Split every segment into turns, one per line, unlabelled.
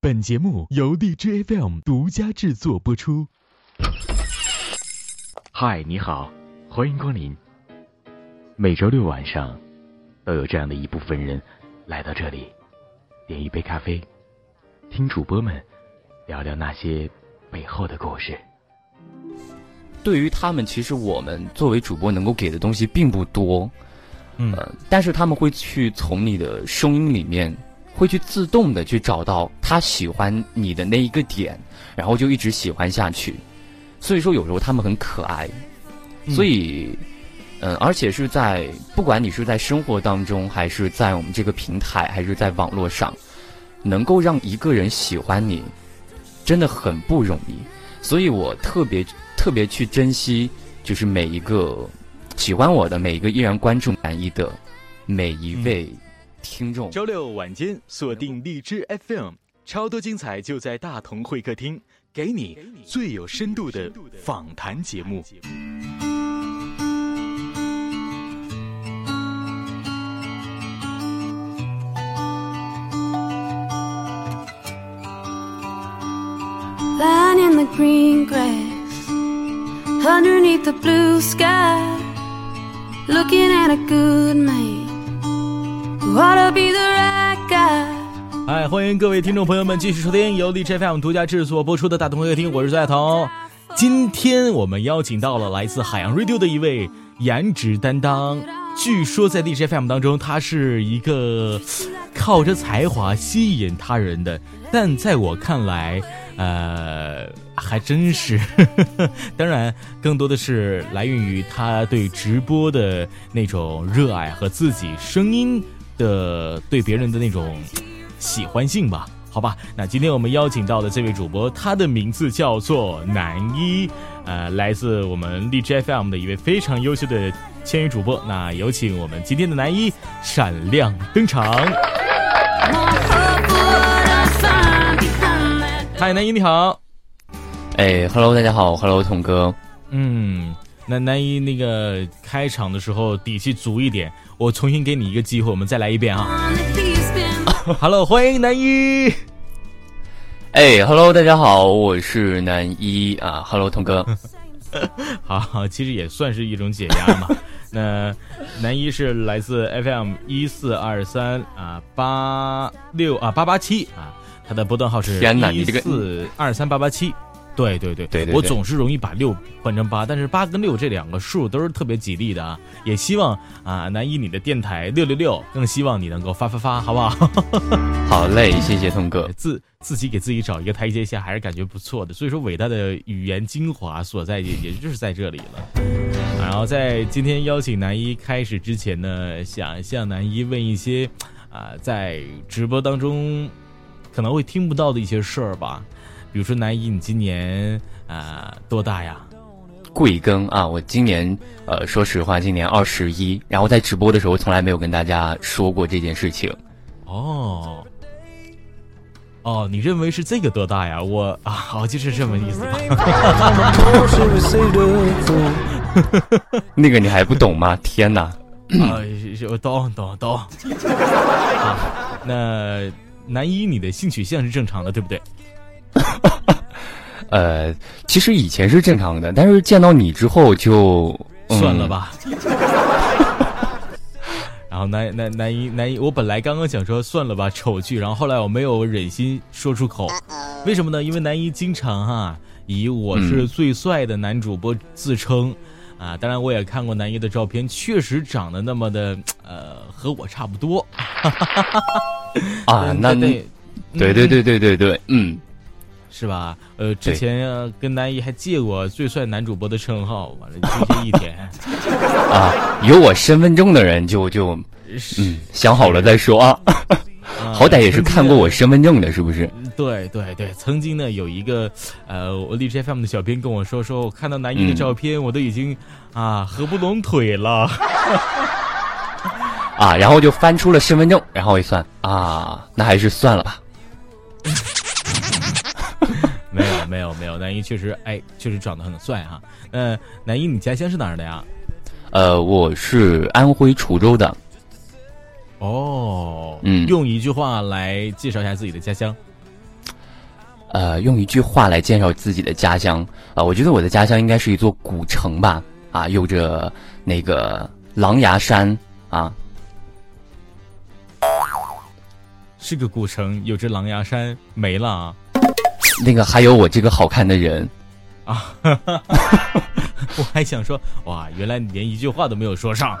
本节目由荔枝 FM 独家制作播出。嗨，你好，欢迎光临。每周六晚上，都有这样的一部分人来到这里，点一杯咖啡，听主播们聊聊那些背后的故事。
对于他们，其实我们作为主播能够给的东西并不多，
嗯，
但是他们会去从你的声音里面。会去自动的去找到他喜欢你的那一个点，然后就一直喜欢下去。所以说，有时候他们很可爱。所以，嗯，而且是在不管你是在生活当中，还是在我们这个平台，还是在网络上，能够让一个人喜欢你，真的很不容易。所以我特别特别去珍惜，就是每一个喜欢我的每一个依然关注满意的每一位。听众，
周六晚间锁定荔枝 FM，超多精彩就在大同会客厅，给你最有深度的访谈节目。
哎，欢迎各位听众朋友们继续收听由荔枝 FM 独家制作播出的《大同会客厅》，我是在彤。今天我们邀请到了来自海洋 Radio 的一位颜值担当，据说在荔枝 FM 当中，他是一个靠着才华吸引他人的，但在我看来，呃，还真是。当然，更多的是来源于他对直播的那种热爱和自己声音。的对别人的那种喜欢性吧，好吧。那今天我们邀请到的这位主播，他的名字叫做南一，呃，来自我们荔枝 FM 的一位非常优秀的签约主播。那有请我们今天的南一闪亮登场。嗨，南一你好。
哎，Hello，大家好，Hello，童哥。
嗯，那南一那个开场的时候底气足一点。我重新给你一个机会，我们再来一遍啊！Hello，欢迎南一。
哎，Hello，大家好，我是南一啊。Hello，童哥。
好，其实也算是一种解压嘛。那南一是来自 FM 一四二三啊八六啊八八七啊，他的波段号是一四二三八八七。对对对
对，
我总是容易把六换成八，但是八跟六这两个数都是特别吉利的啊！也希望啊，南一你的电台六六六，更希望你能够发发发，好不好？
好嘞，谢谢通哥。
自自己给自己找一个台阶下，还是感觉不错的。所以说，伟大的语言精华所在，也也就是在这里了。然后在今天邀请南一开始之前呢，想向南一问一些啊，在直播当中可能会听不到的一些事儿吧。比如说南一，你今年啊多大呀？
贵庚啊？我今年呃，说实话，今年二十一。然后在直播的时候，从来没有跟大家说过这件事情。
哦，哦，你认为是这个多大呀？我啊，好，就是这么意思吧。
那个你还不懂吗？天哪！
啊，我懂懂懂。那南一，你的性取向是正常的，对不对？
呃，其实以前是正常的，但是见到你之后就
算了吧。然后男男男一男一，我本来刚刚想说算了吧丑剧，然后后来我没有忍心说出口，为什么呢？因为男一经常哈以我是最帅的男主播自称啊，当然我也看过男一的照片，确实长得那么的呃和我差不多。
啊，那那对对对对对对，嗯。
是吧？呃，之前跟南一还借过最帅男主播的称号，完了这些一天
啊，有我身份证的人就就嗯想好了再说啊，好歹也是看过我身份证的，是不是？
对对对，曾经呢有一个呃，我荔枝 FM 的小编跟我说，说我看到南一的照片，我都已经啊合不拢腿了
啊，然后就翻出了身份证，然后一算啊，那还是算了吧。
没有没有没有，南一确实哎，确实长得很帅哈。呃，南一，你家乡是哪儿的呀？
呃，我是安徽滁州的。
哦，嗯，用一句话来介绍一下自己的家乡。
呃，用一句话来介绍自己的家乡啊，我觉得我的家乡应该是一座古城吧，啊，有着那个狼牙山啊，
是个古城，有着狼牙山没了啊，
那个还有我这个好看的人
啊，我还想说，哇，原来你连一句话都没有说上，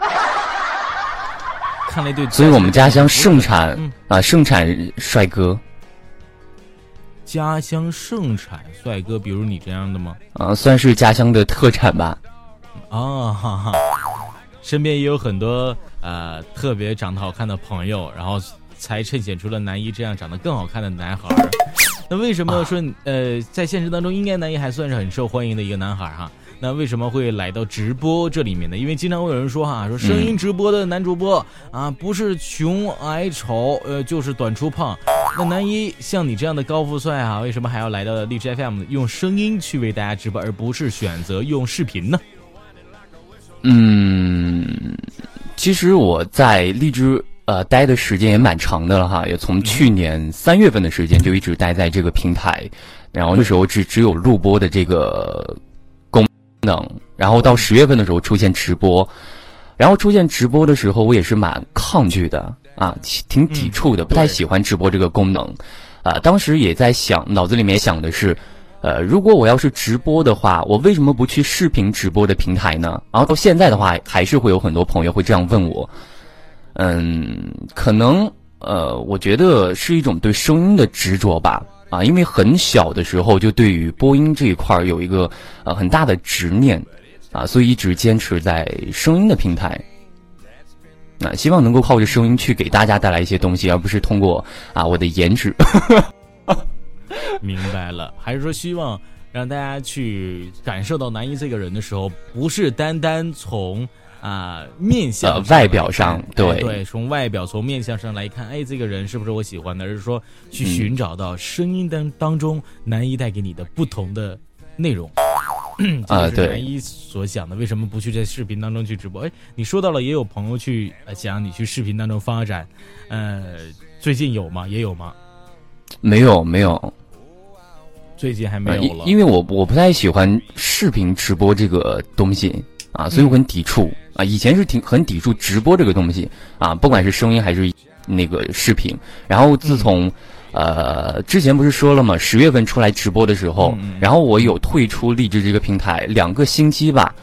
看来对，
所以我们家乡盛产啊，盛产帅哥。
家乡盛产帅哥，比如你这样的吗？
啊，算是家乡的特产吧。
啊哈哈，身边也有很多呃特别长得好看的朋友，然后才衬显出了南一这样长得更好看的男孩。那为什么说呃在现实当中应该男一还算是很受欢迎的一个男孩哈？那为什么会来到直播这里面呢？因为经常会有人说哈，说声音直播的男主播啊，不是穷矮丑，呃，就是短粗胖。那男一像你这样的高富帅啊，为什么还要来到荔枝 FM 用声音去为大家直播，而不是选择用视频呢？
嗯，其实我在荔枝呃待的时间也蛮长的了哈，也从去年三月份的时间就一直待在这个平台，然后那时候只只有录播的这个功。能，然后到十月份的时候出现直播，然后出现直播的时候，我也是蛮抗拒的啊，挺抵触的，不太喜欢直播这个功能，啊，当时也在想，脑子里面想的是，呃，如果我要是直播的话，我为什么不去视频直播的平台呢？然后到现在的话，还是会有很多朋友会这样问我，嗯，可能呃，我觉得是一种对声音的执着吧。啊，因为很小的时候就对于播音这一块有一个呃很大的执念，啊，所以一直坚持在声音的平台，啊，希望能够靠着声音去给大家带来一些东西，而不是通过啊我的颜值。
明白了，还是说希望让大家去感受到南一这个人的时候，不是单单从。啊，面相
外表上，对
对，从外表从面相上来看，哎，这个人是不是我喜欢的？而是说去寻找到声音当当中男一带给你的不同的内容 啊，对，男一所想的，为什么不去在视频当中去直播？哎，你说到了，也有朋友去想你去视频当中发展，呃，最近有吗？也有吗？
没有，没有，
最近还没有了，
因为我我不太喜欢视频直播这个东西啊，所以我很抵触。啊，以前是挺很抵触直播这个东西啊，不管是声音还是那个视频。然后自从，呃，之前不是说了吗？十月份出来直播的时候，然后我有退出荔枝这个平台两个星期吧，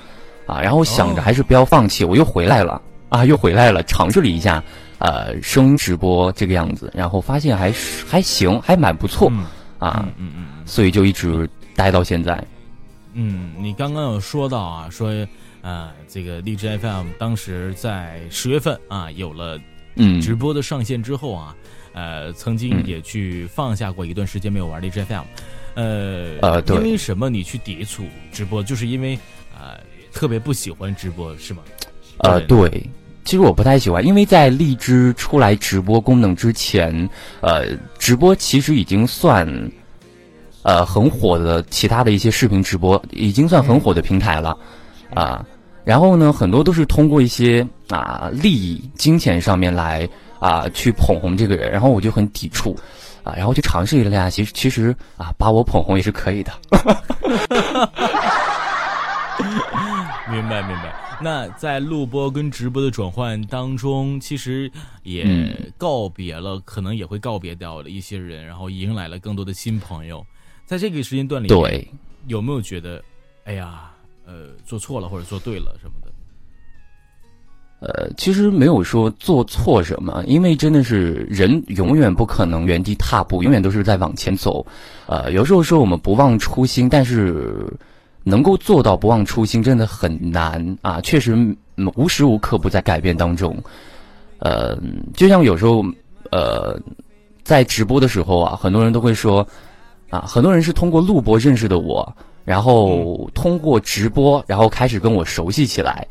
啊，然后想着还是不要放弃，我又回来了啊，又回来了，尝试了一下，呃，声音直播这个样子，然后发现还是还行，还蛮不错啊，嗯嗯，所以就一直待到现在。
嗯，你刚刚有说到啊，说。啊，这个荔枝 FM 当时在十月份啊有了直播的上线之后啊，呃，曾经也去放下过一段时间没有玩荔枝 FM，呃，
呃，
因为什么你去抵触直播，就是因为啊特别不喜欢直播是吗？
呃，对，其实我不太喜欢，因为在荔枝出来直播功能之前，呃，直播其实已经算呃很火的，其他的一些视频直播已经算很火的平台了啊。然后呢，很多都是通过一些啊利益、金钱上面来啊去捧红这个人，然后我就很抵触，啊，然后就尝试了一下，其实其实啊把我捧红也是可以的。
明白明白。那在录播跟直播的转换当中，其实也告别了，可能也会告别掉了一些人，然后迎来了更多的新朋友。在这个时间段里，
对，
有没有觉得，哎呀？呃，做错了或者做对了什么的，
呃，其实没有说做错什么，因为真的是人永远不可能原地踏步，永远都是在往前走。呃，有时候说我们不忘初心，但是能够做到不忘初心真的很难啊！确实无时无刻不在改变当中。呃，就像有时候呃，在直播的时候啊，很多人都会说啊，很多人是通过录播认识的我。然后通过直播，然后开始跟我熟悉起来，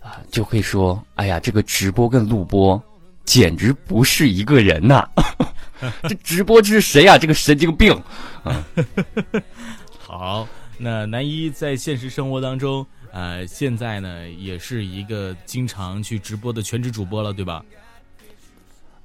啊，就会说：“哎呀，这个直播跟录播简直不是一个人呐！这直播这是谁呀？这个神经病！”
好，那南一在现实生活当中，呃，现在呢也是一个经常去直播的全职主播了，对吧？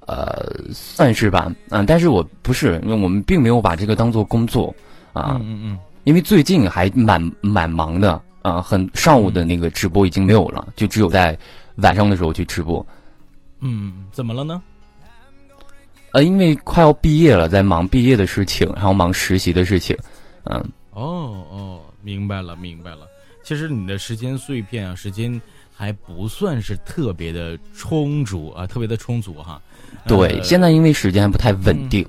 呃，算是吧，嗯，但是我不是，因为我们并没有把这个当做工作啊，
嗯嗯嗯，
因为最近还蛮蛮忙的啊，很上午的那个直播已经没有了，就只有在晚上的时候去直播。
嗯，怎么了呢？
呃，因为快要毕业了，在忙毕业的事情，然后忙实习的事情，嗯。
哦哦，明白了明白了。其实你的时间碎片啊，时间还不算是特别的充足啊，特别的充足哈。
对，现在因为时间还不太稳定。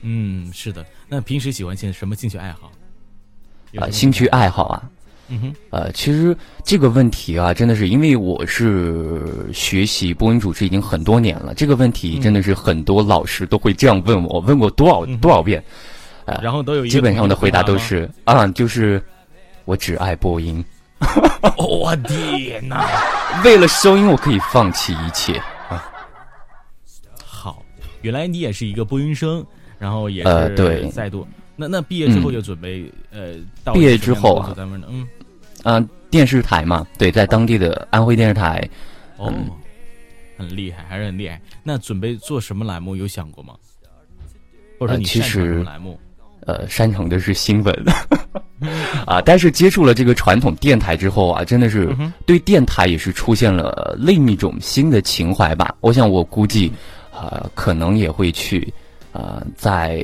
嗯，是的。那平时喜欢些什么兴趣爱好？
啊，兴趣爱好啊。
嗯哼。
呃，其实这个问题啊，真的是因为我是学习播音主持已经很多年了，这个问题真的是很多老师都会这样问我，问过多少多少遍。
然后都有
基本上的回答都是啊，就是我只爱播音。
我天哪！
为了收音，我可以放弃一切啊。
好，原来你也是一个播音生，然后也
是对
再度那那毕业之后就准备呃，
毕业之后
啊，嗯
啊，电视台嘛，对，在当地的安徽电视台。
哦，很厉害，还是很厉害。那准备做什么栏目？有想过吗？或者说你
其实
栏目？
呃，擅长的是新闻，啊，但是接触了这个传统电台之后啊，真的是对电台也是出现了另一种新的情怀吧。我想，我估计，啊，可能也会去，啊，在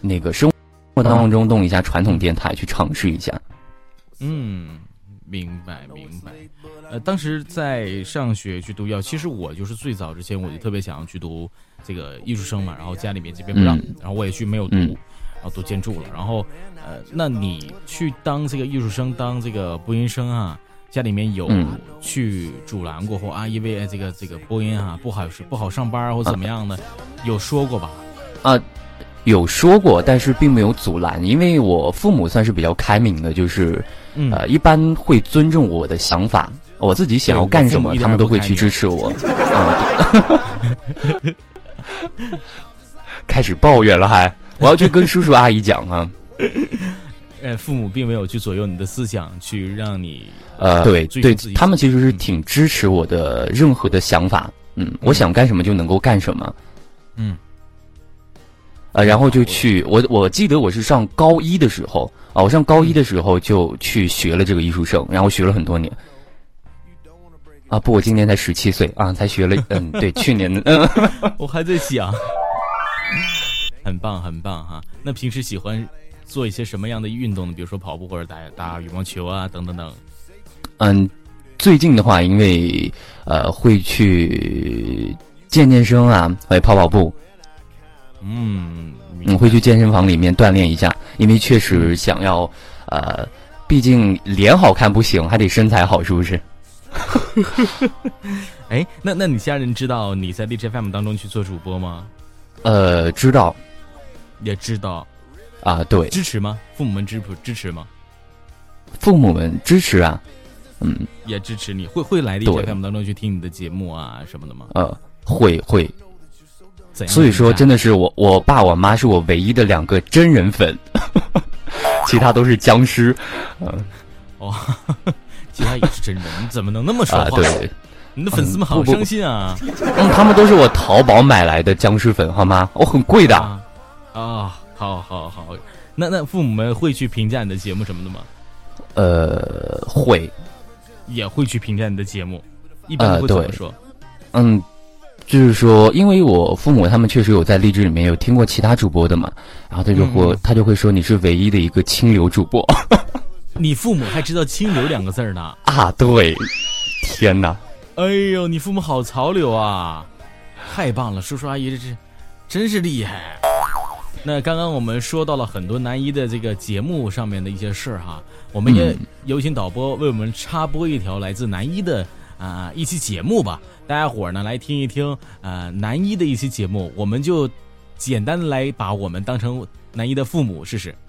那个生活当中动一下传统电台，去尝试一下。
嗯，明白明白。呃，当时在上学去读药，其实我就是最早之前我就特别想要去读这个艺术生嘛，然后家里面这边不让，然后我也去没有读。然后读建筑了，然后，呃，那你去当这个艺术生，当这个播音生啊？家里面有去阻拦过或啊，因为这个这个播音啊不好是不好上班或怎么样的，有说过吧？
啊，有说过，但是并没有阻拦，因为我父母算是比较开明的，就是呃，一般会尊重我的想法，我自己想要干什么，他们都会去支持我。开始抱怨了还。我要去跟叔叔阿姨讲啊，
呃，父母并没有去左右你的思想，去让你
呃，对对，他们其实是挺支持我的任何的想法，嗯，我想干什么就能够干什么，
嗯，
呃，然后就去我我记得我是上高一的时候啊，我上高一的时候就去学了这个艺术生，然后学了很多年，啊不，我今年才十七岁啊，才学了，嗯，对，去年的，嗯，
我还在想。很棒，很棒哈！那平时喜欢做一些什么样的运动呢？比如说跑步或者打打羽毛球啊，等等等。
嗯，最近的话，因为呃会去健健身啊，会跑跑步。
嗯，
你会去健身房里面锻炼一下，因为确实想要呃，毕竟脸好看不行，还得身材好，是不是？
哎，那那你家人知道你在 DJ FM 当中去做主播吗？
呃，知道。
也知道，
啊，对，
支持吗？父母们支不支持吗？
父母们支持啊，嗯，
也支持你，会会来 DJFM 当中去听你的节目啊什么的吗？
呃，会会，所以说真的是我我爸我妈是我唯一的两个真人粉，其他都是僵尸，
嗯，哦，其他也是真人，你怎么能那么说话？
对，
你的粉丝们好伤心
啊！嗯，他们都是我淘宝买来的僵尸粉，好吗？我很贵的。
啊，好好好，那那父母们会去评价你的节目什么的吗？
呃，会，
也会去评价你的节目，一般会怎么说？
嗯，就是说，因为我父母他们确实有在荔枝里面有听过其他主播的嘛，然后他就会他就会说你是唯一的一个清流主播。
你父母还知道“清流”两个字呢？
啊，对，天哪！
哎呦，你父母好潮流啊！太棒了，叔叔阿姨这这真是厉害。那刚刚我们说到了很多南一的这个节目上面的一些事儿哈，我们也有请导播为我们插播一条来自南一的啊一期节目吧，大家伙儿呢来听一听呃南一的一期节目，我们就简单的来把我们当成南一的父母试试。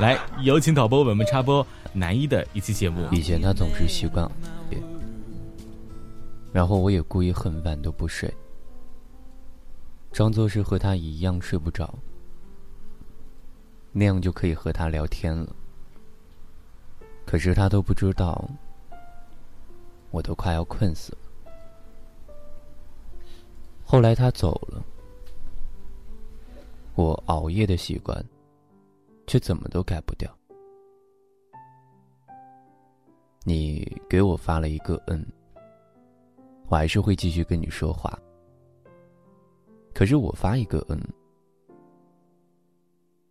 来，有请导播为我们插播南一的一期节目。
以前他总是习惯，然后我也故意很晚都不睡。装作是和他一样睡不着，那样就可以和他聊天了。可是他都不知道，我都快要困死了。后来他走了，我熬夜的习惯，却怎么都改不掉。你给我发了一个嗯，我还是会继续跟你说话。可是我发一个嗯，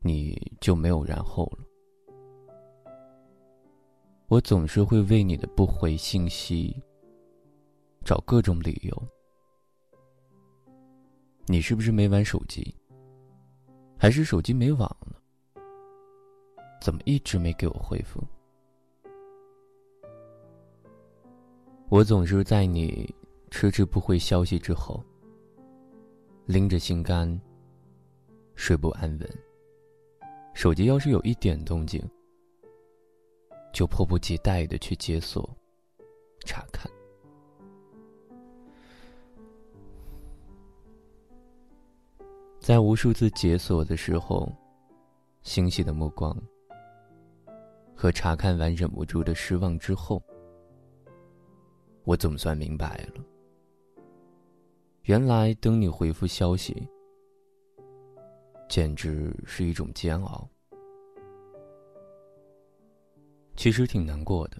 你就没有然后了。我总是会为你的不回信息找各种理由。你是不是没玩手机？还是手机没网了？怎么一直没给我回复？我总是在你迟迟不回消息之后，拎着心肝，睡不安稳。手机要是有一点动静，就迫不及待的去解锁、查看。在无数次解锁的时候，欣喜的目光和查看完忍不住的失望之后，我总算明白了。原来等你回复消息，简直是一种煎熬。其实挺难过的，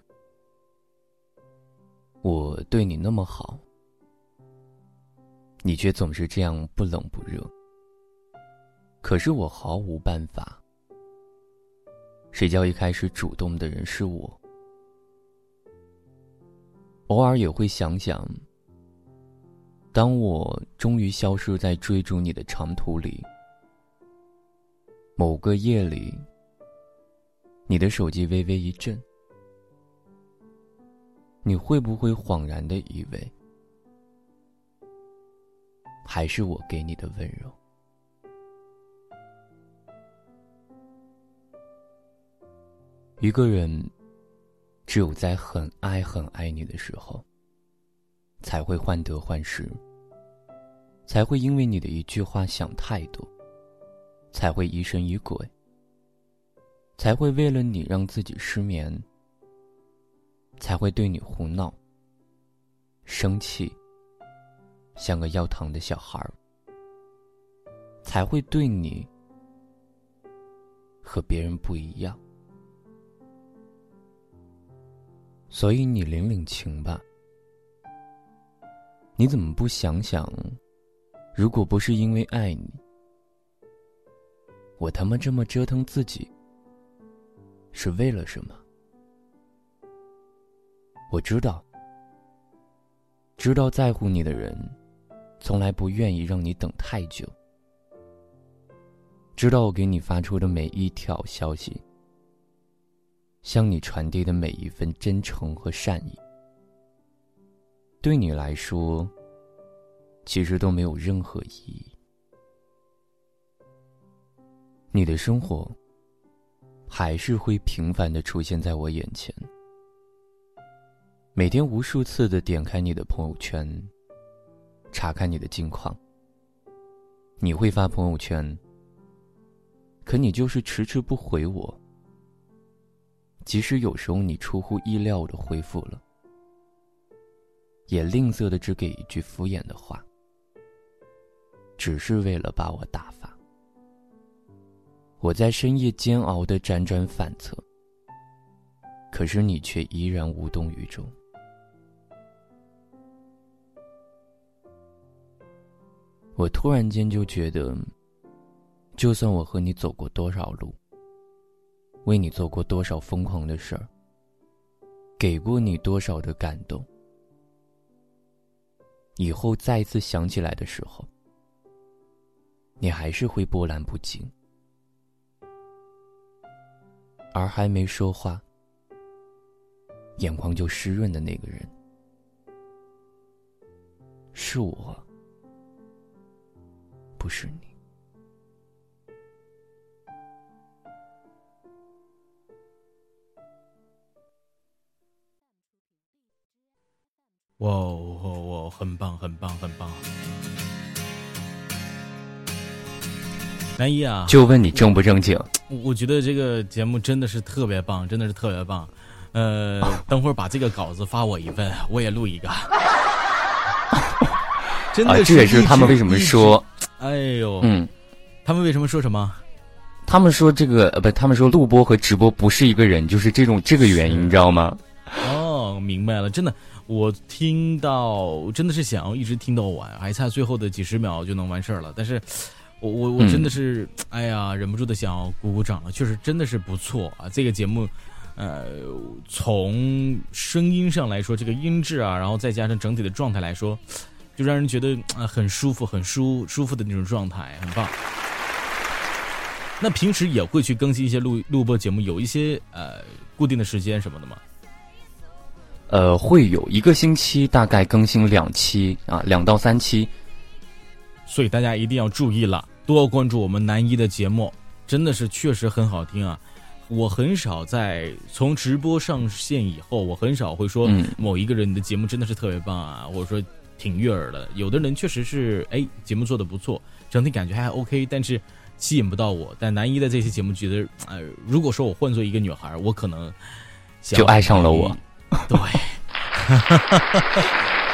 我对你那么好，你却总是这样不冷不热。可是我毫无办法。谁叫一开始主动的人是我？偶尔也会想想，当我终于消失在追逐你的长途里，某个夜里，你的手机微微一震，你会不会恍然的以为，还是我给你的温柔？一个人，只有在很爱很爱你的时候，才会患得患失，才会因为你的一句话想太多，才会疑神疑鬼，才会为了你让自己失眠，才会对你胡闹、生气，像个要糖的小孩儿，才会对你和别人不一样。所以你领领情吧。你怎么不想想，如果不是因为爱你，我他妈这么折腾自己，是为了什么？我知道，知道在乎你的人，从来不愿意让你等太久。知道我给你发出的每一条消息。向你传递的每一份真诚和善意，对你来说，其实都没有任何意义。你的生活，还是会频繁的出现在我眼前，每天无数次的点开你的朋友圈，查看你的近况。你会发朋友圈，可你就是迟迟不回我。即使有时候你出乎意料的回复了，也吝啬的只给一句敷衍的话，只是为了把我打发。我在深夜煎熬的辗转反侧，可是你却依然无动于衷。我突然间就觉得，就算我和你走过多少路。为你做过多少疯狂的事儿，给过你多少的感动，以后再次想起来的时候，你还是会波澜不惊。而还没说话，眼眶就湿润的那个人，是我，不是你。
哇哇哇！很棒，很棒，很棒！南一啊，
就问你正不正经？
我觉得这个节目真的是特别棒，真的是特别棒。呃，等会儿把这个稿子发我一份，我也录一个。真的
这也是他们为什么说，
哎呦，
嗯，
他们为什么说什么？
他们说这个呃不，他们说录播和直播不是一个人，就是这种这个原因，你知道吗？
哦，明白了，真的，我听到真的是想要一直听到完，还差最后的几十秒就能完事儿了。但是，我我我真的是，哎呀，忍不住的想要鼓鼓掌了，确实真的是不错啊！这个节目，呃，从声音上来说，这个音质啊，然后再加上整体的状态来说，就让人觉得啊很舒服、很舒舒服的那种状态，很棒。那平时也会去更新一些录录播节目，有一些呃固定的时间什么的吗？
呃，会有一个星期大概更新两期啊，两到三期。
所以大家一定要注意了，多关注我们南一的节目，真的是确实很好听啊！我很少在从直播上线以后，我很少会说某一个人的节目真的是特别棒啊，或者说挺悦耳的。有的人确实是哎，节目做的不错，整体感觉还 OK，但是。吸引不到我，但男一的这些节目觉得，呃，如果说我换做一个女孩，我可能
就爱上了我。
对，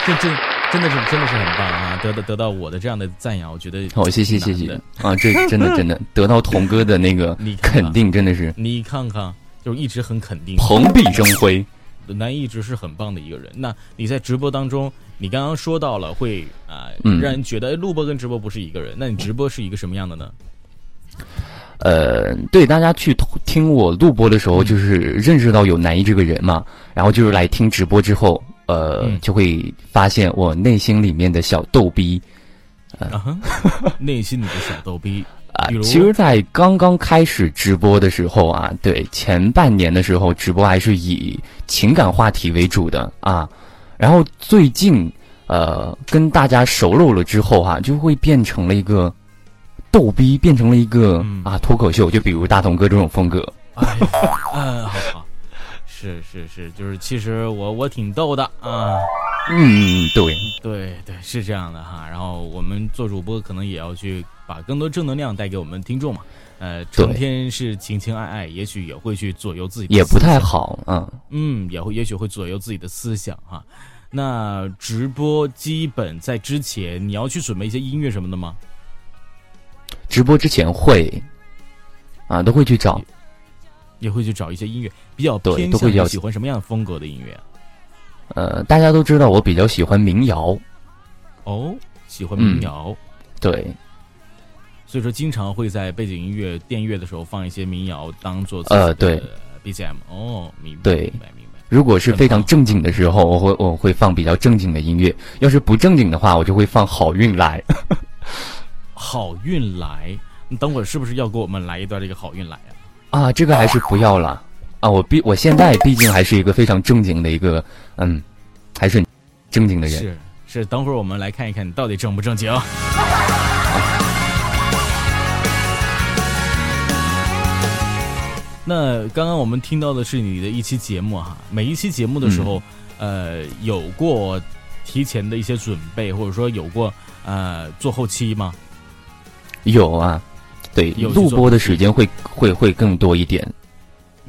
这 这真的是真的是很棒啊！得到得到我的这样的赞扬，我觉得
好，谢谢谢谢啊！这真的 真的得到童哥的那个 肯定，真的是
你看看，就是一直很肯定，
蓬荜生辉。
男一直是很棒的一个人。那你在直播当中，你刚刚说到了会啊，让人觉得录播跟直播不是一个人。那你直播是一个什么样的呢？
呃，对，大家去听我录播的时候，就是认识到有南一这个人嘛，然后就是来听直播之后，呃，就会发现我内心里面的小逗逼，
啊，内心里的小逗逼
啊。其实，在刚刚开始直播的时候啊，对，前半年的时候，直播还是以情感话题为主的啊，然后最近呃，跟大家熟络了之后哈，就会变成了一个。逗逼变成了一个啊脱口秀，就比如大同哥这种风格。
哎，嗯，好好，是是是，就是其实我我挺逗的啊。
嗯，对
对对，是这样的哈。然后我们做主播可能也要去把更多正能量带给我们听众嘛。呃，成天是情情爱爱，也许也会去左右自己。
也不太好，嗯
嗯，也会也许会左右自己的思想哈。那直播基本在之前你要去准备一些音乐什么的吗？
直播之前会，啊，都会去找，
也会去找一些音乐比较偏向喜欢什么样的风格的音乐？
呃，大家都知道我比较喜欢民谣，
哦，喜欢民谣，
对，
所以说经常会在背景音乐电乐的时候放一些民谣当做
呃对
BGM，哦，明
白，
明白明白。
如果是非常正经的时候，我会我会放比较正经的音乐；要是不正经的话，我就会放好运来。
好运来，你等会儿是不是要给我们来一段这个好运来啊？
啊，这个还是不要了啊！我毕我现在毕竟还是一个非常正经的一个，嗯，还是正经的人。
是是，等会儿我们来看一看你到底正不正经。那刚刚我们听到的是你的一期节目哈，每一期节目的时候，呃，有过提前的一些准备，或者说有过呃做后期吗？
有啊，对，录播的时间会会会更多一点。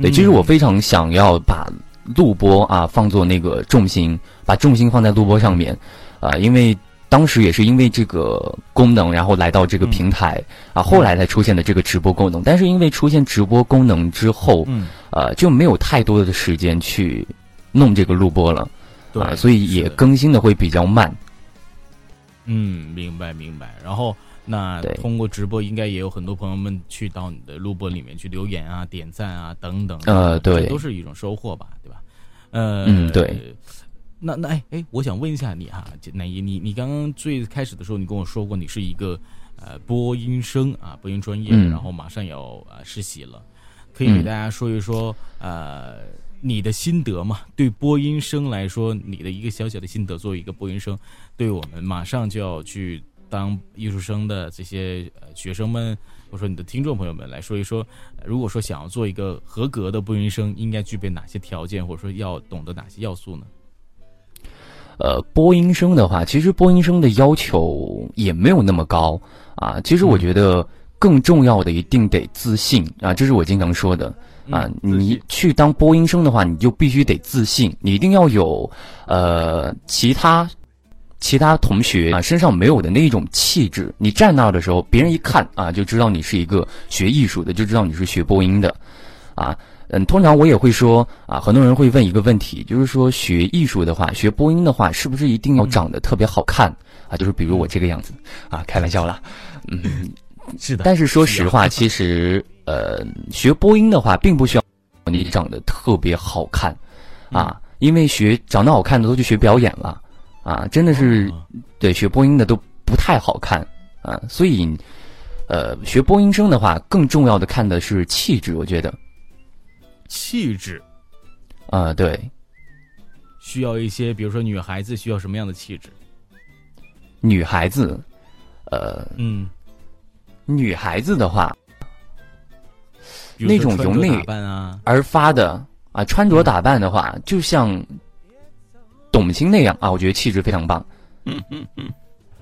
对，其实我非常想要把录播啊放作那个重心，把重心放在录播上面啊，因为当时也是因为这个功能，然后来到这个平台啊，后来才出现的这个直播功能。但是因为出现直播功能之后，呃，就没有太多的时间去弄这个录播了，
对，
所以也更新的会比较慢。
嗯，明白明白，然后。那通过直播，应该也有很多朋友们去到你的录播里面去留言啊、点赞啊等等。
呃，对，
都是一种收获吧，对吧？呃，
嗯，对。
那那哎哎，我想问一下你哈，乃一，你你刚刚最开始的时候，你跟我说过你是一个呃播音生啊，播音专业，然后马上要呃实习了，可以给大家说一说呃你的心得嘛？对播音生来说，你的一个小小的心得，作为一个播音生，对我们马上就要去。当艺术生的这些呃学生们，或者说你的听众朋友们来说一说，如果说想要做一个合格的播音生，应该具备哪些条件，或者说要懂得哪些要素呢？
呃，播音生的话，其实播音生的要求也没有那么高啊。其实我觉得更重要的一定得自信啊，这是我经常说的啊。你去当播音生的话，你就必须得自信，你一定要有呃其他。其他同学啊身上没有的那一种气质。你站那儿的时候，别人一看啊就知道你是一个学艺术的，就知道你是学播音的，啊。嗯，通常我也会说啊，很多人会问一个问题，就是说学艺术的话，学播音的话，是不是一定要长得特别好看啊？就是比如我这个样子啊，开玩笑啦，
嗯，是的。
但是说实话，其实呃，学播音的话，并不需要你长得特别好看啊，因为学长得好看的都去学表演了啊，真的是对学播音的都不太好看啊，所以呃，学播音生的话，更重要的看的是气质，我觉得。
气质，
啊，对，
需要一些，比如说女孩子需要什么样的气质？
女孩子，呃，
嗯，
女孩子的话，那种由内
啊。
而发的啊，穿着打扮的话，就像董卿那样啊，我觉得气质非常棒。
嗯嗯嗯，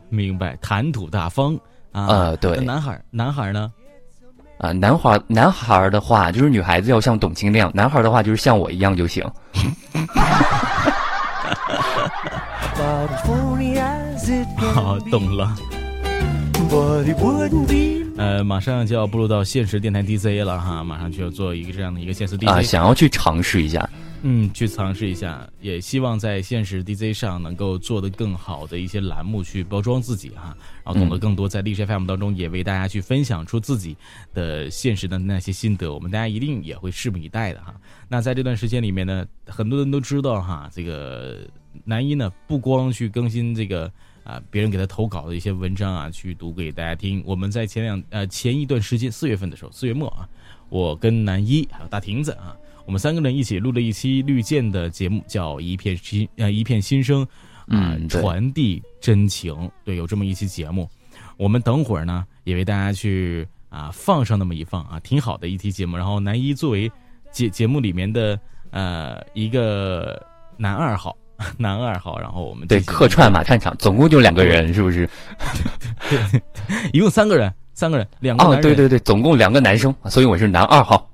明白，谈吐大方啊。
呃，对。
男孩，男孩呢？
啊，男孩男孩的话，就是女孩子要像董卿那样；男孩的话，就是像我一样就行。
好，懂了。呃，马上就要步入到现实电台 DJ 了哈，马上就要做一个这样的一个现实 DJ
啊，想要去尝试一下。
嗯，去尝试一下，也希望在现实 DJ 上能够做得更好的一些栏目去包装自己哈，然后懂得更多，在历史 FM 当中也为大家去分享出自己的现实的那些心得，我们大家一定也会拭目以待的哈。那在这段时间里面呢，很多人都知道哈，这个男一呢不光去更新这个啊别人给他投稿的一些文章啊，去读给大家听。我们在前两呃前一段时间四月份的时候，四月末啊，我跟男一还有大亭子啊。我们三个人一起录了一期绿箭的节目，叫《一片心》呃，一片心声，嗯，传递真情。对，有这么一期节目，我们等会儿呢也为大家去啊放上那么一放啊，挺好的一期节目。然后男一作为节节目里面的呃一个男二号，男二号，然后我们
对客串马探场，总共就两个人，是不是？
一共三个人，三个人，两个。
哦，对对对，总共两个男生，所以我是男二号。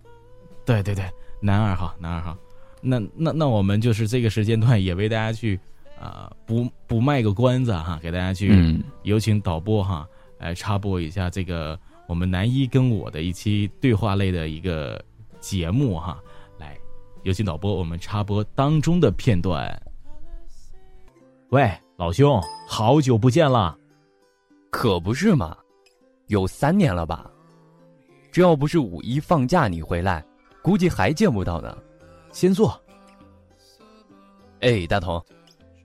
对对对。男二号，男二号，那那那我们就是这个时间段也为大家去啊不不卖个关子哈，给大家去有请导播哈来插播一下这个我们男一跟我的一期对话类的一个节目哈，来有请导播我们插播当中的片段。喂，老兄，好久不见了，
可不是嘛，有三年了吧？这要不是五一放假你回来。估计还见不到呢，
先坐。
哎，大同，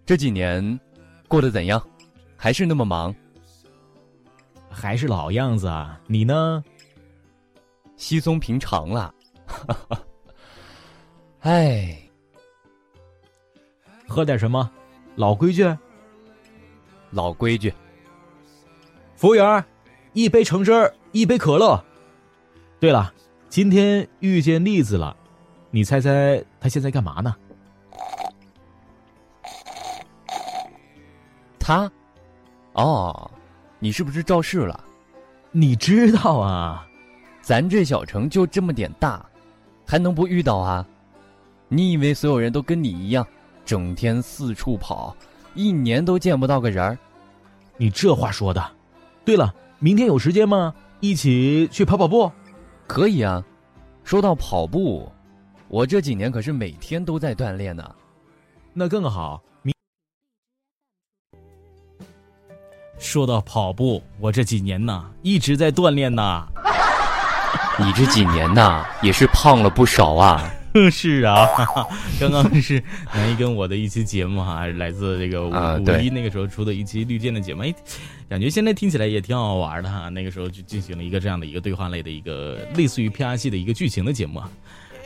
这几年过得怎样？还是那么忙？
还是老样子啊？你呢？
稀松平常了。哎，
喝点什么？老规矩。
老规矩。
服务员，一杯橙汁儿，一杯可乐。对了。今天遇见栗子了，你猜猜他现在干嘛呢？
他，哦，你是不是肇事了？
你知道啊，
咱这小城就这么点大，还能不遇到啊？你以为所有人都跟你一样，整天四处跑，一年都见不到个人儿？
你这话说的。对了，明天有时间吗？一起去跑跑步。
可以啊，说到跑步，我这几年可是每天都在锻炼呢。
那更好。明说到跑步，我这几年呢一直在锻炼呢。
你这几年呐也是胖了不少啊。
是啊，刚刚是南一跟我的一期节目哈，来自这个五五一那个时候出的一期绿箭的节目，哎，感觉现在听起来也挺好玩的哈。那个时候就进行了一个这样的一个对话类的一个类似于 P R 系的一个剧情的节目啊。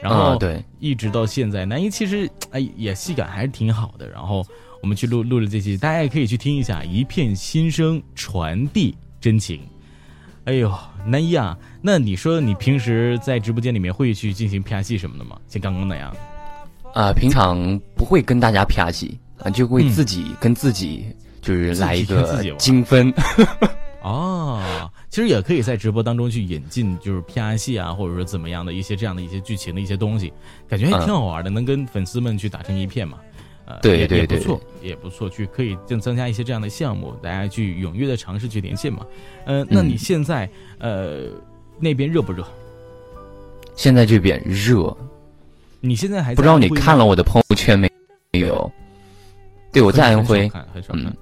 然后
对，
一直到现在，南一其实哎也戏感还是挺好的。然后我们去录录了这期，大家也可以去听一下，一片心声传递真情。哎呦，南一啊，那你说你平时在直播间里面会去进行 P R 戏什么的吗？像刚刚那样？
啊，平常不会跟大家 P R 戏啊，就会自己跟自己就是来一个精分。
哦，其实也可以在直播当中去引进就是 P R 戏啊，或者说怎么样的一些这样的一些剧情的一些东西，感觉还挺好玩的，能跟粉丝们去打成一片嘛。呃，
对
也
对对
也不错，也不错，去可以增增加一些这样的项目，大家去踊跃的尝试去连线嘛。呃，那你
嗯
现在呃那边热不热？
现在这边热，
你现在还在
不知道你看了我的朋友圈没没有？对，我在安徽嗯，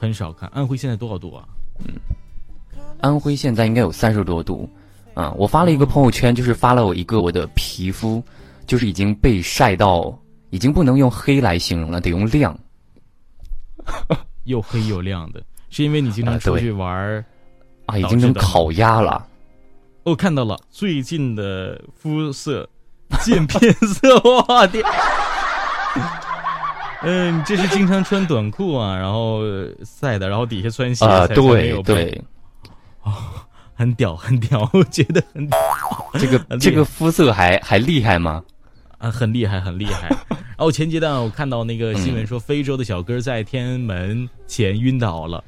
很少看。安徽现在多少度啊？
嗯安徽现在应该有三十多度，啊、我发了一个朋友圈，就是发了我一个我的皮肤，就是已经被晒到，已经不能用黑来形容了，得用亮。
又黑又亮的，是因为你经常出去玩儿。
啊，已经成烤鸭了。
哦、看到了最近的肤色 渐变色，我天！嗯，这是经常穿短裤啊，然后晒的，然后底下穿鞋
对对，
很屌，很屌，我觉得很屌
这个这个肤色还还厉害吗？
啊，很厉害，很厉害。然后前阶段我看到那个新闻说，非洲的小哥在天安门前晕倒了，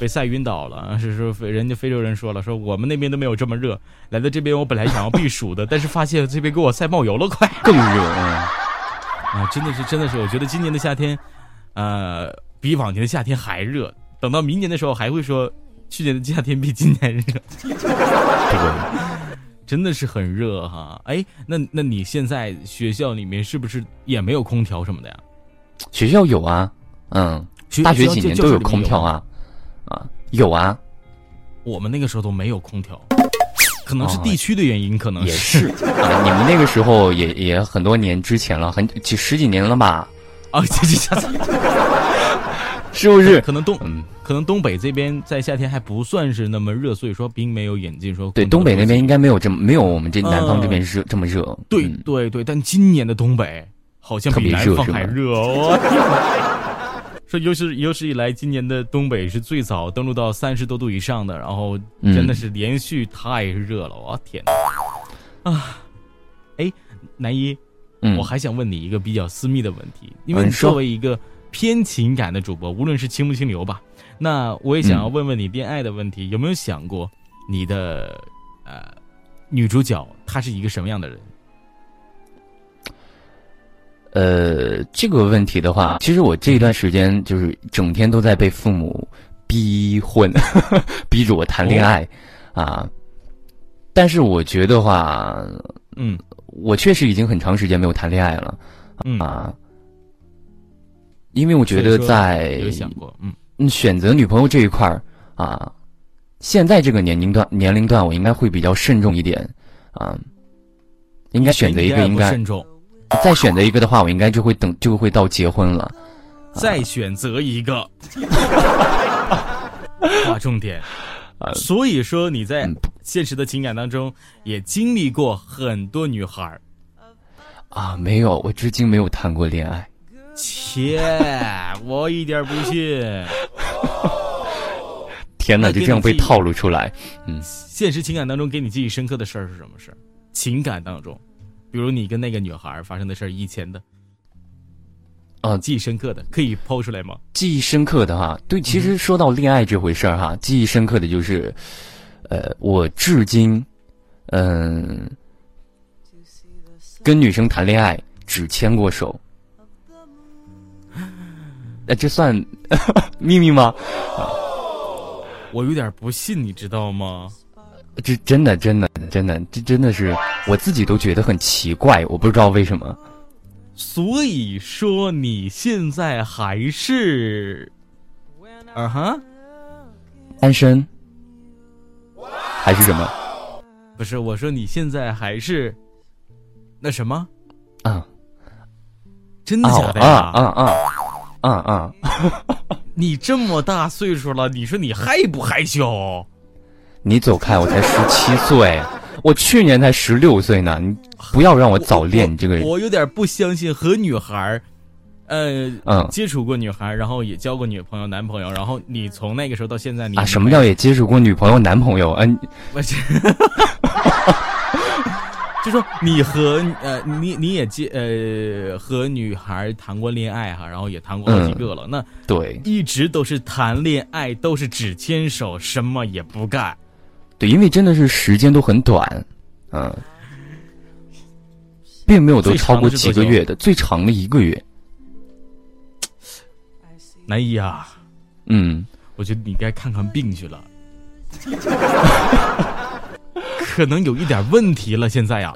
被晒晕倒了。是说非人家非洲人说了，说我们那边都没有这么热，来到这边我本来想要避暑的，但是发现这边给我晒冒油了，快
更热，嗯，
啊！真的是，真的是，我觉得今年的夏天，呃，比往年的夏天还热。等到明年的时候，还会说去年的夏天比今年热。
对。
真的是很热哈。哎，那那你现在学校里面是不是也没有空调什么的呀？
学校有啊，嗯，
学
大学几年都有空调啊，啊，有啊，
我们那个时候都没有空调，可能是
哦
地区的原因，可能
也是啊。你们那个时候也也很多年之前了，很几十几年了吧？
啊，这这下子
是不是？
可能东
嗯，
可能东北这边在夏天还不算是那么热，所以说并没有引进说
对，东北那边应该没有这么没有我们这
嗯
南方这边热这么热。
对
嗯
对对，但今年的东北好像
特
比南方还热哦。说有史有史以来，今年的东北是最早登陆到三十多度以上的，然后真的是连续太热了，我天哪！啊，哎，南一，
嗯，
我还想问你一个比较私密的问题，因为你作为一个偏情感的主播，无论是清不清流吧，那我也想要
嗯
问问你恋爱的问题，有没有想过你的呃女主角她是一个什么样的人？
呃，这个问题的话，其实我这一段时间就是整天都在被父母逼婚，逼着我谈恋爱，啊。但是我觉得话，
嗯。
我确实已经很长时间没有谈恋爱了
嗯，
啊，因为我觉得在
有想过，嗯。
嗯选择女朋友这一块儿啊，现在这个年龄段年龄段，我应该会比较慎重一点啊，应该选择一个，应该
慎重，
再选择一个的话，我应该就会等就会到结婚了。
再选择一个，划重点。
啊
所以说你在
嗯
现实的情感当中也经历过很多女孩儿，
啊，没有，我至今没有谈过恋爱。
切，我一点不信。
天哪，就这样被套路出来。嗯，
现实情感当中给你记忆深刻的事儿是什么事儿？情感当中，比如你跟那个女孩儿发生的事儿，以前的
啊
记忆深刻的，可以抛出来吗？
记忆深刻的哈，对，其实说到恋爱这回事儿哈，记忆深刻的就是，呃，我至今，嗯、跟女生谈恋爱只牵过手。呃，这算 秘密吗？
啊我有点不信，你知道吗？
这真的真的真的，这真的是我自己都觉得很奇怪，我不知道为什么。
所以说你现在还是，啊哈，
单身还是什么
不是，我说你现在还是那什么，
啊？
真的
啊
假的呀？
啊啊啊啊啊！
你这么大岁数了，你说你害不害羞？
你走开，我才十七岁，我去年才十六岁呢，你不要让我早恋，你这个人。
我有点不相信和女孩儿，呃，
嗯
接触过女孩，然后也交过女朋友、男朋友，然后你从那个时候到现在你，
啊，什么叫也接触过女朋友、男朋友？嗯、
不 是？就说你和呃，你你也接呃和女孩谈过恋爱哈，然后也谈过好几个了，那
对
一直都是谈恋爱，都是只牵手，什么也不干。
对，因为真的是时间都很短，嗯，并没有都超过几个月的，最长的一个月。
南一啊，
嗯，
我觉得你该看看病去了，可能有一点问题了。现在呀，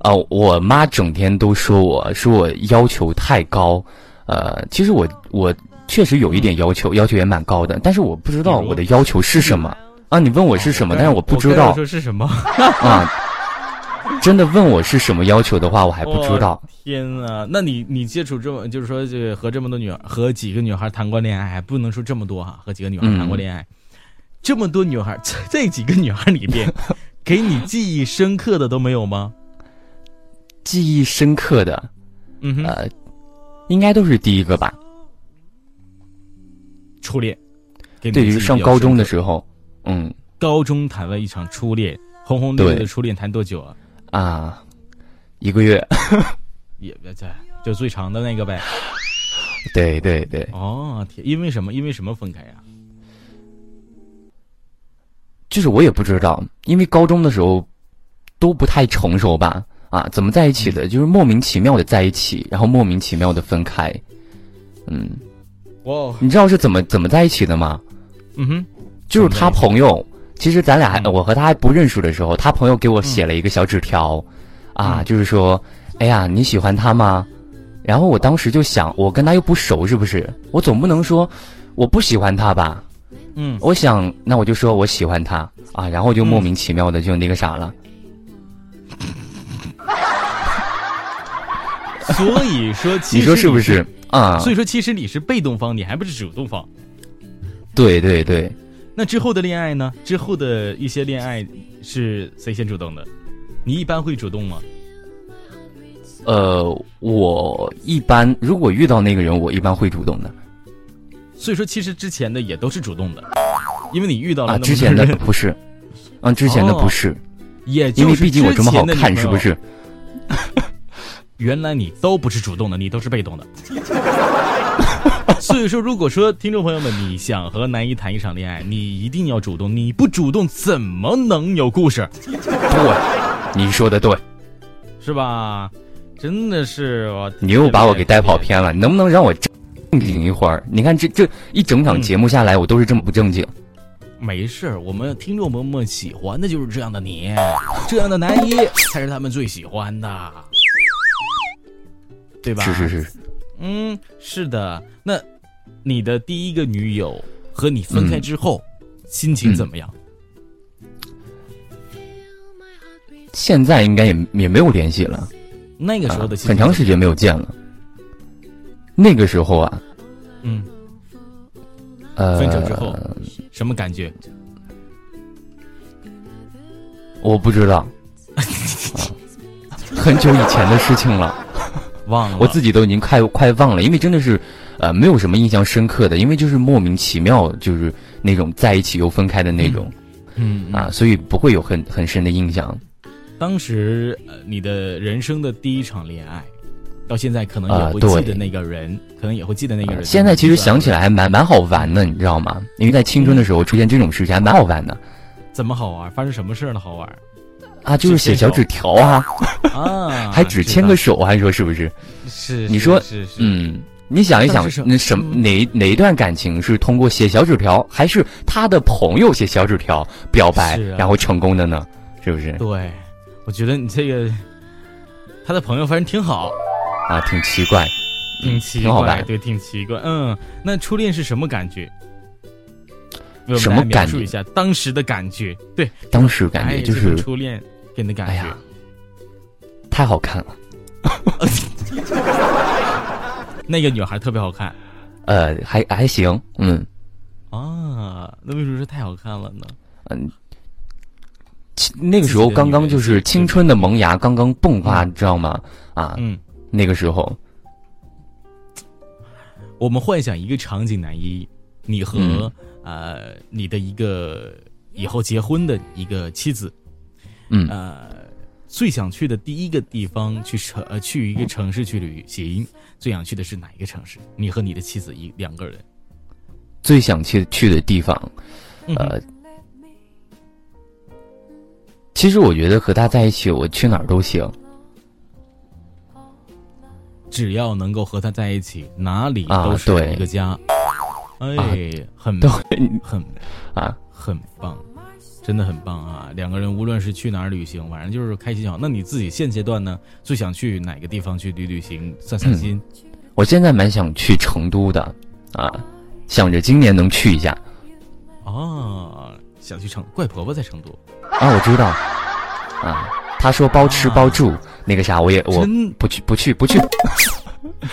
呃，我妈整天都说我说我要求太高，呃，其实我我确实有一点要求，要求也蛮高的，但是我不知道我的要求是什么啊？你问我是什么，但是我不知道
说是什么，
啊。真的问我是什么要求的话，我还不知道。
哦天啊，那你你接触这么，就是说这个和这么多女孩和几个女孩谈过恋爱，不能说这么多哈，和几个女孩谈过恋爱，这么多女孩，这这几个女孩里边，给你记忆深刻的都没有吗？
记忆深刻的，呃，应该都是第一个吧？
初恋，
对于上高中的时候，嗯
高中谈了一场初恋，轰轰烈烈的初恋谈多久啊？
啊，一个月。
也别在，就最长的那个呗。
对对对，
哦，天，因为什么？因为什么分开呀、
就是我也不知道，因为高中的时候都不太成熟吧？啊，怎么在一起的？就是莫名其妙的在一起，然后莫名其妙的分开。嗯，
哇，
你知道是怎么怎么在一起的吗？
嗯哼，
就是他朋友，其实咱俩还
嗯
我和他还不认识的时候，他朋友给我写了一个小纸条，啊，
嗯
就是说，哎呀，你喜欢他吗？然后我当时就想，我跟他又不熟，是不是？我总不能说我不喜欢他吧？
嗯，
我想，那我就说我喜欢他啊，然后就莫名其妙的就那个啥了。
所以说，其
你
实
说是不是？啊？
所以说，其实你是被动方，你还不是主动方。
对对对，
那之后的恋爱呢？之后的一些恋爱是谁先主动的？你一般会主动吗？
呃，我一般如果遇到那个人，我一般会主动的
所以说，其实之前的也都是主动的，因为你遇到了
啊。之前的，不是，嗯，之前的
哦
不是，
也是
因为毕竟我这么好看，是不？是？
原来你都不是主动的，你都是被动的。所以说，如果说听众朋友们你想和男一谈一场恋爱，你一定要主动，你不主动怎么能有故事？
对，你说的对，
是吧？真的是我，
你又把我给带跑偏了，你能不能让我正经一会儿？你看这这一整场节目下来，我都是这么不正经。
没事儿，我们听众朋友们喜欢的就是这样的你，这样的男一才是他们最喜欢的，对吧？
是是是，
嗯，是的。那你的第一个女友和你分开之后，心情怎么样？
现在应该也也没有联系了，
那个时候的
啊、很长时间没有见了。那个时候啊，
嗯，
呃，
分手之后什么感觉？
我不知道，啊很久以前的事情了，
忘了。
我自己都已经快快忘了，因为真的是，呃，没有什么印象深刻的，因为就是莫名其妙，就是那种在一起又分开的那种、
嗯
啊，所以不会有很很深的印象。
当时呃，你的人生的第一场恋爱，到现在可能
啊
也会记得那个人，可能也会记得那个人。
现在其实想起来还蛮蛮好玩的，你知道吗？因为在青春的时候出现这种事情还蛮好玩的
怎么好玩？发生什么事儿了？好玩
啊，就是写小纸条啊，
啊？
还只牵个手，还说是不是？
是，
你说
是是，
嗯，你想一想那什么哪哪一段感情是通过写小纸条，还是他的朋友写小纸条表白，
啊
然后成功的呢？是不是？
对，我觉得你这个他的朋友反正挺好，
啊，挺奇怪，嗯
挺奇。怪对，挺奇怪。嗯，那初恋是什么感觉？
什么感觉
述一下当时的感觉。对，
当时感觉就是
初恋给你的感觉。
哎呀太好看了，
那个女孩特别好看
呃，还还行，嗯
啊，那为什么说太好看了呢？
嗯。那个时候刚刚就是青春的萌芽刚刚迸发，
你
知道吗？啊，
嗯，
那个时候，
我们幻想一个场景，男一，你和、
嗯
呃你的一个以后结婚的一个妻子，
嗯，
呃，最想去的第一个地方去城呃去一个城市去旅行，最想去的是哪一个城市？你和你的妻子一两个人，
最想去去的地方，
嗯
呃，其实我觉得和他在一起，我去哪儿都行。
只要能够和他在一起，哪里
啊
都是
对
一个家。哎，很
对
很
啊，
很棒，真的很棒啊！两个人无论是去哪儿旅行，反正就是开心就好。那你自己现阶段呢，最想去哪个地方去旅旅行、散散心？
我现在蛮想去成都的啊，想着今年能去一下
哦，想去成怪婆婆在成都，
啊。我知道啊，他说包吃包住，那个啥，我也我
真
不去不去不去。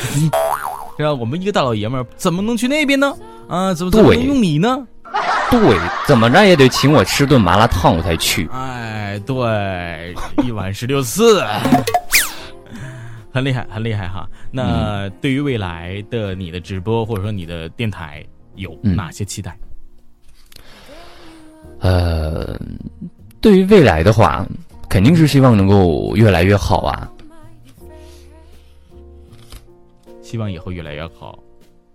是啊？我们一个大老爷们儿怎么能去那边呢？啊，怎么怎么能用你呢？
对，怎么着也得请我吃顿麻辣烫我才去。
哎，对，一碗十六四，很厉害，很厉害哈。那对于未来的你的直播或者说你的电台有
嗯
哪些期待？
呃，对于未来的话，肯定是希望能够越来越好啊。
希望以后越来越好。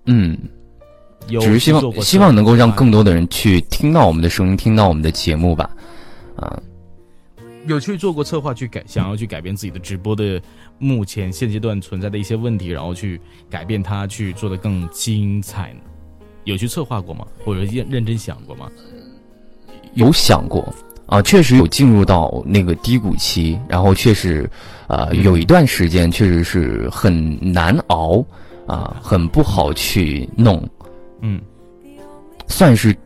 嗯，
有
只是希望希望能够让更多的人去听到我们的声音，听到我们的节目吧。啊，
有去做过策划，去改想要去改变自己的直播的目前现阶段存在的一些问题，然后去改变它，去做的更精彩呢？有去策划过吗？或者认认真想过吗？
有想过啊，确实有进入到那个低谷期，然后确实，呃，有一段时间确实是很难熬啊，很不好去弄，
嗯。
算是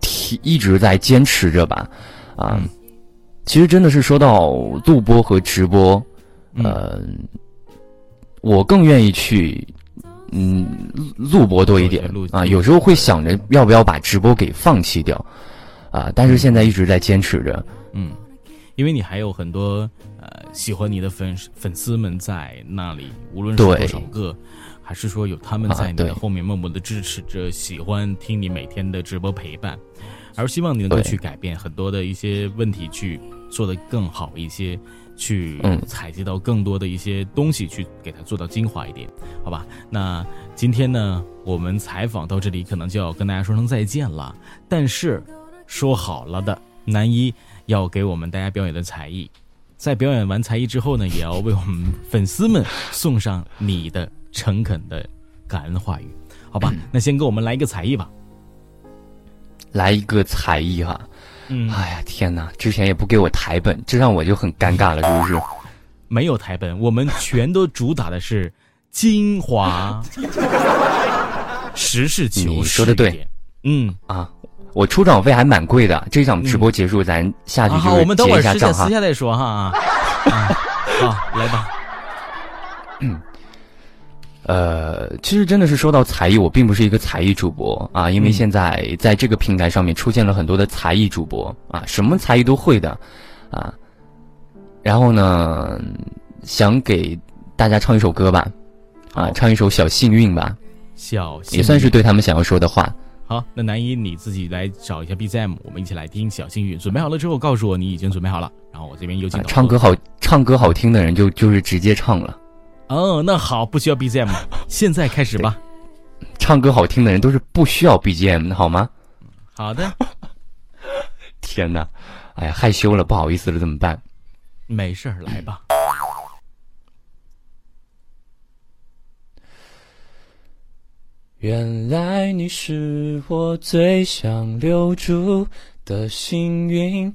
提一直在坚持着吧，啊，
嗯。
其实真的是说到录播和直播，
嗯。
呃，我更愿意去。嗯，录播多一点啊，有时候会想着要不要把直播给放弃掉，啊，但是现在一直在坚持着，
嗯，因为你还有很多呃喜欢你的粉粉丝们在那里，无论是多少个，还是说有他们在你的后面默默的支持着，喜欢听你每天的直播陪伴，而希望你能够去改变很多的一些问题，去做得更好一些，去
嗯
采集到更多的一些东西，去给它做到精华一点，好吧？那今天呢，我们采访到这里，可能就要跟大家说声再见了。但是说好了的，男一要给我们大家表演的才艺，在表演完才艺之后呢，也要为我们粉丝们送上你的诚恳的感恩话语，好吧？那先给我们来一个才艺吧。
来一个才艺哈。
嗯，
哎呀，天哪！之前也不给我台本，这让我就很尴尬了，是不是？
没有台本，我们全都主打的是精华，实事求是。
你说的对。
嗯，
啊，我出场费还蛮贵的。这场直播结束，咱下去就是
我们等会
结
儿私下
一下账哈。
私下再说哈啊。啊好，来吧。
呃，其实真的是说到才艺，我并不是一个才艺主播啊，因为
嗯
现在在这个平台上面出现了很多的才艺主播啊，什么才艺都会的啊。然后呢，想给大家唱一首歌吧，啊，唱一首《小幸运》吧，
小幸
也算是对他们想要说的话。
好，那南一你自己来找一下 BGM，我们一起来听小幸运。准备好了之后告诉我你已经准备好了，然后我这边有请
啊唱歌好，唱歌好听的人就就是直接唱了，
哦，那好，不需要 BGM，现在开始吧。
唱歌好听的人都是不需要 BGM 的好吗？
好的，
天哪，哎呀，害羞了，不好意思了，怎么办？
没事儿，来吧。
原来你是我最想留住的幸运，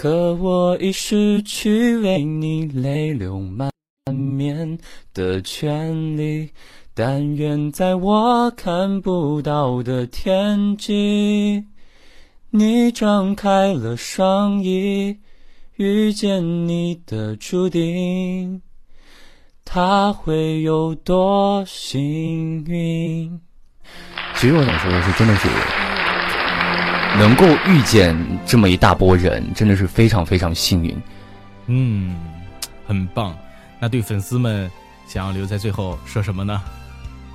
可我已失去为你泪流满面的权利，但愿在我看不到的天际，你张开了双翼。遇见你的注定，他会有多幸运？其实我想说的是，真的是能够遇见这么一大波人，真的是非常非常幸运。
嗯，很棒。那对粉丝们想要留在最后说什么呢？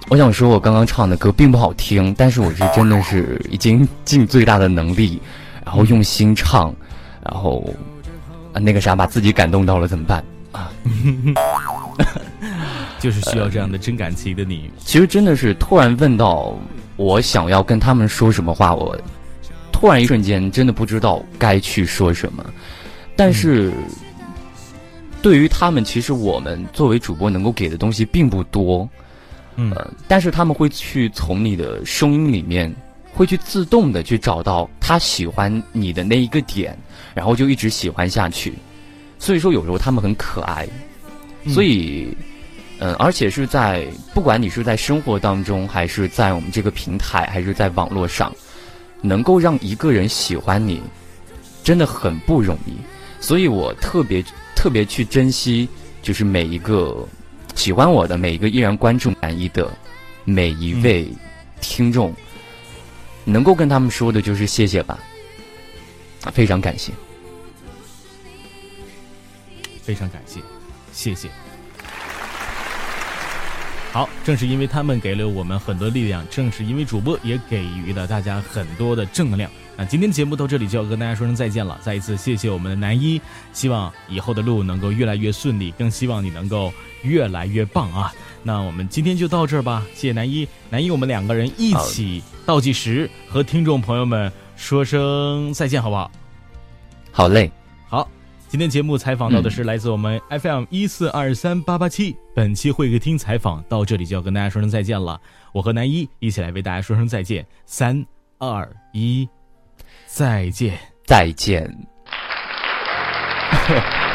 我想说，我刚刚唱的歌并不好听，但是我是真的是已经尽最大的能力，然后用心唱，然后啊那个啥，把自己感动到了，怎么办啊？
就是需要这样的真感情的你。
其实真的是突然问到我想要跟他们说什么话，我突然一瞬间真的不知道该去说什么。但是对于他们，其实我们作为主播能够给的东西并不多。
嗯，
但是他们会去从你的声音里面，会去自动的去找到他喜欢你的那一个点，然后就一直喜欢下去。所以说，有时候他们很可爱。所以，嗯，而且是在不管你是在生活当中，还是在我们这个平台，还是在网络上，能够让一个人喜欢你，真的很不容易。所以我特别特别去珍惜，就是每一个。喜欢我的每一个依然关注满意的每一位听众，能够跟他们说的就是谢谢吧，非常感谢，
非常感谢，谢谢。好，正是因为他们给了我们很多力量，正是因为主播也给予了大家很多的正能量。那今天节目到这里就要跟大家说声再见了，再一次谢谢我们的南一，希望以后的路能够越来越顺利，更希望你能够越来越棒啊！那我们今天就到这儿吧，谢谢南一，南一，我们两个人一起倒计时，和听众朋友们说声再见，好不好？
好嘞，
好，今天节目采访到的是来自我们 FM 一四二三八八七，本期会客厅采访到这里就要跟大家说声再见了，我和南一一起来为大家说声再见，三二一。再见，
再见。